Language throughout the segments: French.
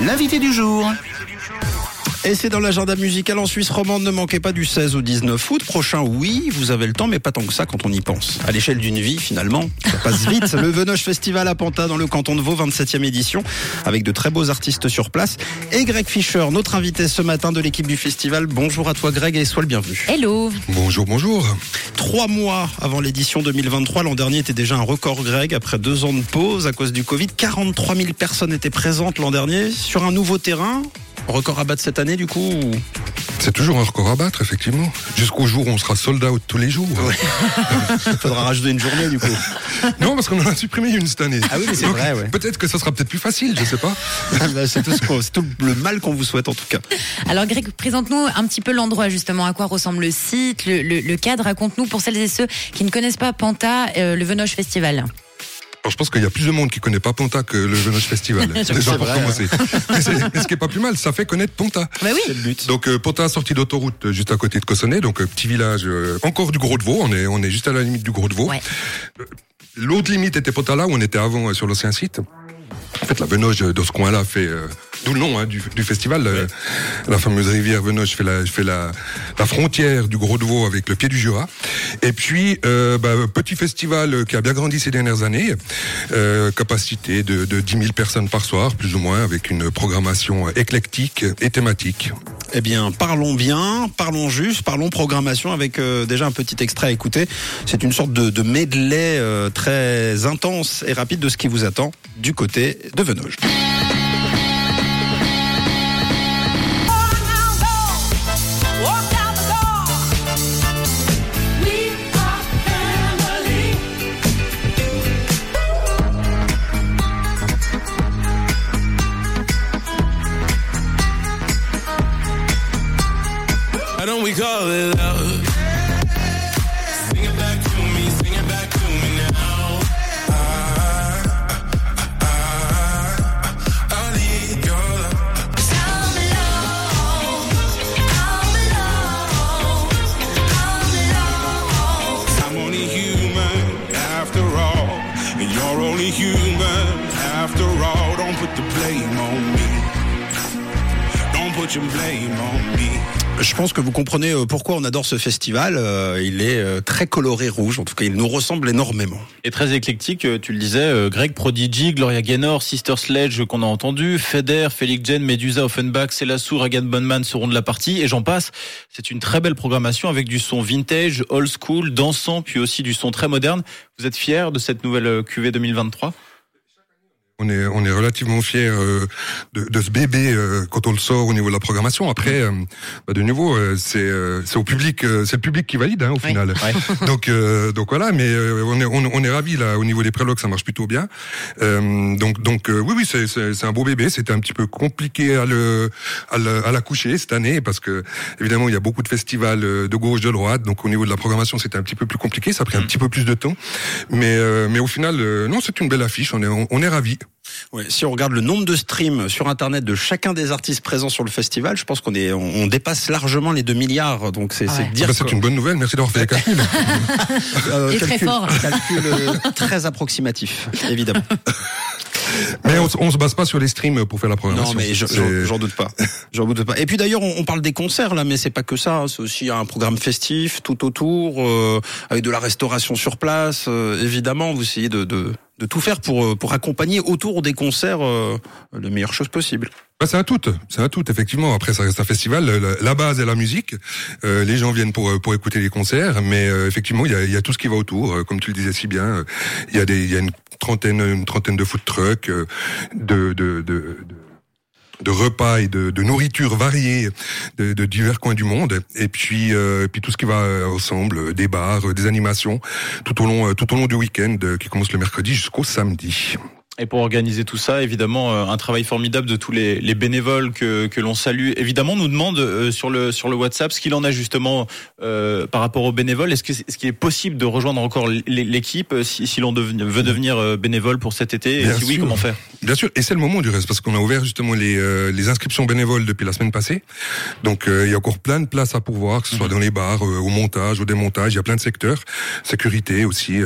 L'invité du jour. Et c'est dans l'agenda musical en Suisse romande. Ne manquez pas du 16 au 19 août prochain. Oui, vous avez le temps, mais pas tant que ça quand on y pense. À l'échelle d'une vie, finalement, ça passe vite. le Venoche Festival à Panta dans le canton de Vaud, 27e édition, avec de très beaux artistes sur place. Et Greg Fischer, notre invité ce matin de l'équipe du festival. Bonjour à toi, Greg, et sois le bienvenu. Hello. Bonjour, bonjour. Trois mois avant l'édition 2023, l'an dernier était déjà un record, Greg, après deux ans de pause à cause du Covid. 43 000 personnes étaient présentes l'an dernier sur un nouveau terrain. Record à battre cette année, du coup ou- C'est toujours un record à battre, effectivement. Jusqu'au jour où on sera sold out tous les jours. Faudra rajouter une journée, du coup. Non, parce qu'on en a supprimé une cette année. Ah oui, mais c'est vrai, ouais. Peut-être que ça sera peut-être plus facile, je sais pas. Ah bah, c'est tout, ce le mal qu'on vous souhaite, en tout cas. Alors Greg, présente-nous un petit peu l'endroit justement, à quoi ressemble le site, le, le- le cadre? Raconte-nous pour celles et ceux qui ne connaissent pas Panta, euh, le Venoche Festival. Alors, je pense qu'il y a plus de monde qui connaît pas Ponta que le Venoche Festival. Déjà c'est pour vrai, commencer. Mais, mais ce qui est pas plus mal, ça fait connaître Ponta. Bah oui. C'est le but. Donc euh, Ponta sortie d'autoroute euh, juste à côté de Cossonay, donc euh, petit village euh, encore du Gros de Vaud. On est on est juste à la limite du Gros de Vaud. Ouais. L'autre limite était Ponta là où on était avant euh, sur l'ancien site. En fait, la Venoge dans ce coin-là fait euh, d'où le nom hein, du, festival. euh, la fameuse rivière Venoge la fait la, frontière du Gros de avec le pied du Jura. Et puis euh, bah, petit festival qui a bien grandi ces dernières années, euh, capacité de, de 10 000 personnes par soir, plus ou moins, avec une programmation éclectique et thématique. Eh bien, parlons bien, parlons juste, parlons programmation avec déjà un petit extrait à écouter. C'est une sorte de, medley très intense et rapide de ce qui vous attend du côté de Venoge. Je pense que vous comprenez euh, pourquoi on adore ce festival. Euh, Il est euh, très coloré rouge, en tout cas il nous ressemble énormément. Et très éclectique, euh, tu le disais, euh, Greg Prodigy, Gloria Gaynor, Sister Sledge qu'on a entendu, Feder, Felix Jen, Medusa, Offenbach, Célassou, Ragan Bonman seront de la partie et j'en passe. C'est une très belle programmation avec du son vintage, old school, dansant, puis aussi du son très moderne. Vous êtes fiers de cette nouvelle QV 2023 On est, on est relativement fiers euh, de, de ce bébé euh, quand on le sort au niveau de la programmation. Après, euh, bah, de nouveau, euh, c'est euh, c'est au public, euh, c'est le public qui valide hein, au Oui. final. Donc euh, donc voilà, mais euh, on est on, on est ravis là au niveau des prélogs, ça marche plutôt bien. Euh, donc donc euh, oui oui, c'est c'est c'est un beau bébé. C'était un petit peu compliqué à le à le- à l'accoucher cette année parce que évidemment il y a beaucoup de festivals de gauche de droite. Donc au niveau de la programmation, c'était un petit peu plus compliqué. Ça a pris un petit peu plus de temps, mais euh, mais au final, euh, non, c'est une belle affiche. On est on, on est ravis. Ouais, si on regarde le nombre de streams sur Internet de chacun des artistes présents sur le festival, je pense qu'on est, on, on dépasse largement les 2 milliards. Donc c'est c'est Ouais. dire Bah, c'est une bonne nouvelle. Merci d'avoir fait les calculs. euh, Il est très calcul- fort. calcul, euh, très approximatif, évidemment. Mais on, on se base pas sur les streams pour faire la programmation. Non, mais j'en doute pas. J'en doute pas. Et puis d'ailleurs, on, on parle des concerts là, mais c'est pas que ça. C'est aussi un programme festif tout autour, euh, avec de la restauration sur place. euh, évidemment, vous essayez de, de, de tout faire pour euh, pour accompagner autour des concerts euh, les meilleures choses possibles. Bah, c'est un tout, c'est un tout effectivement. Après, ça reste un festival. La, base est la musique. Euh, les gens viennent pour euh, pour écouter les concerts, mais euh, effectivement, il y a, y a tout ce qui va autour. Euh, Comme tu le disais si bien, il y a des, il y a une trentaine, une trentaine de food trucks, de, de, de, de de repas et de, nourriture variée de, divers coins du monde. Et puis euh, puis tout ce qui va euh, ensemble euh, des bars euh, des animations tout au long tout au long du week-end qui commence le mercredi jusqu'au samedi Et pour organiser tout ça, évidemment, euh, un travail formidable de tous les, les bénévoles que, que l'on salue. Évidemment, on nous demande euh, sur le sur le WhatsApp ce qu'il en a justement euh, par rapport aux bénévoles. Est-ce que est-ce qu'il est possible de rejoindre encore l'équipe euh, si, si l'on veut devenir euh, bénévole pour cet été? Et Bien si oui, sûr. comment faire? Bien sûr, et c'est le moment du reste, parce qu'on a ouvert justement les, euh, les inscriptions bénévoles depuis la semaine passée. Donc euh, il y a encore plein de places à pourvoir, que ce soit dans les bars, euh, au montage, au démontage, il y a plein de secteurs, sécurité aussi.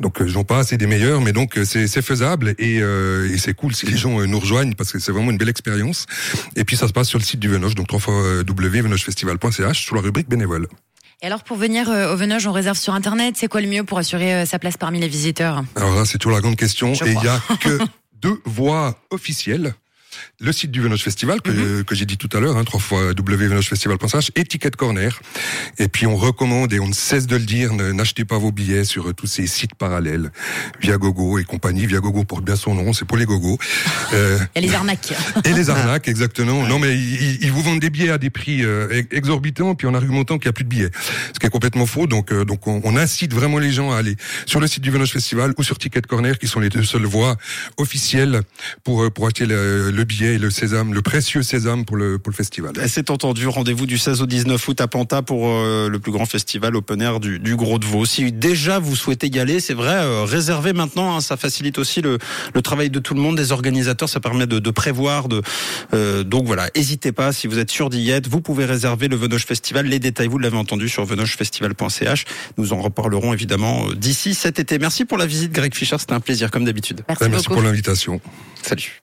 donc j'en passe, c'est des meilleurs, mais donc c'est c'est faisable. Et et, euh, et c'est cool si les gens euh, nous rejoignent parce que c'est vraiment une belle expérience. Et puis ça se passe sur le site du Venoche, donc www.venochefestival.ch sous la rubrique bénévole. Et alors, pour venir euh, au Venoge, on réserve sur Internet. C'est quoi le mieux pour assurer sa place parmi les visiteurs? Alors là, c'est toujours la grande question. Je et il y a que deux voies officielles. Le site du Venoche Festival, que, Mhm. que j'ai dit tout à l'heure, hein, trois fois www.venochefestival.ch et Ticket Corner. Et puis on recommande, et on ne cesse de le dire, n'achetez pas vos billets sur euh, tous ces sites parallèles, Viagogo et compagnie. Viagogo porte bien son nom, c'est pour les gogos. Euh, a les arnaques. et les arnaques, exactement. Non, mais ils, ils vous vendent des billets à des prix euh, ex- exorbitants, puis en argumentant qu'il n'y a plus de billets, ce qui est complètement faux. Donc, euh, donc on, on incite vraiment les gens à aller sur le site du Venoche Festival ou sur Ticket Corner, qui sont les deux seules voies officielles pour euh, pour acheter le, le billet et le sésame, le précieux sésame pour le pour le festival. Et C'est entendu, rendez-vous du 16 au 19 août à Panta pour euh, le plus grand festival open air du, du Gros de Vaud. Si déjà vous souhaitez y aller, c'est vrai, euh, réservez maintenant, hein, ça facilite aussi le, le travail de tout le monde, des organisateurs, ça permet de, de prévoir. De, euh, donc voilà, n'hésitez pas, si vous êtes sûr d'y être, vous pouvez réserver le Venoche Festival. Les détails, vous l'avez entendu sur venochefestival.ch. Nous en reparlerons évidemment euh, d'ici cet été. Merci pour la visite Greg Fischer, c'était un plaisir comme d'habitude. Merci Ouais, merci beaucoup. pour l'invitation. Salut.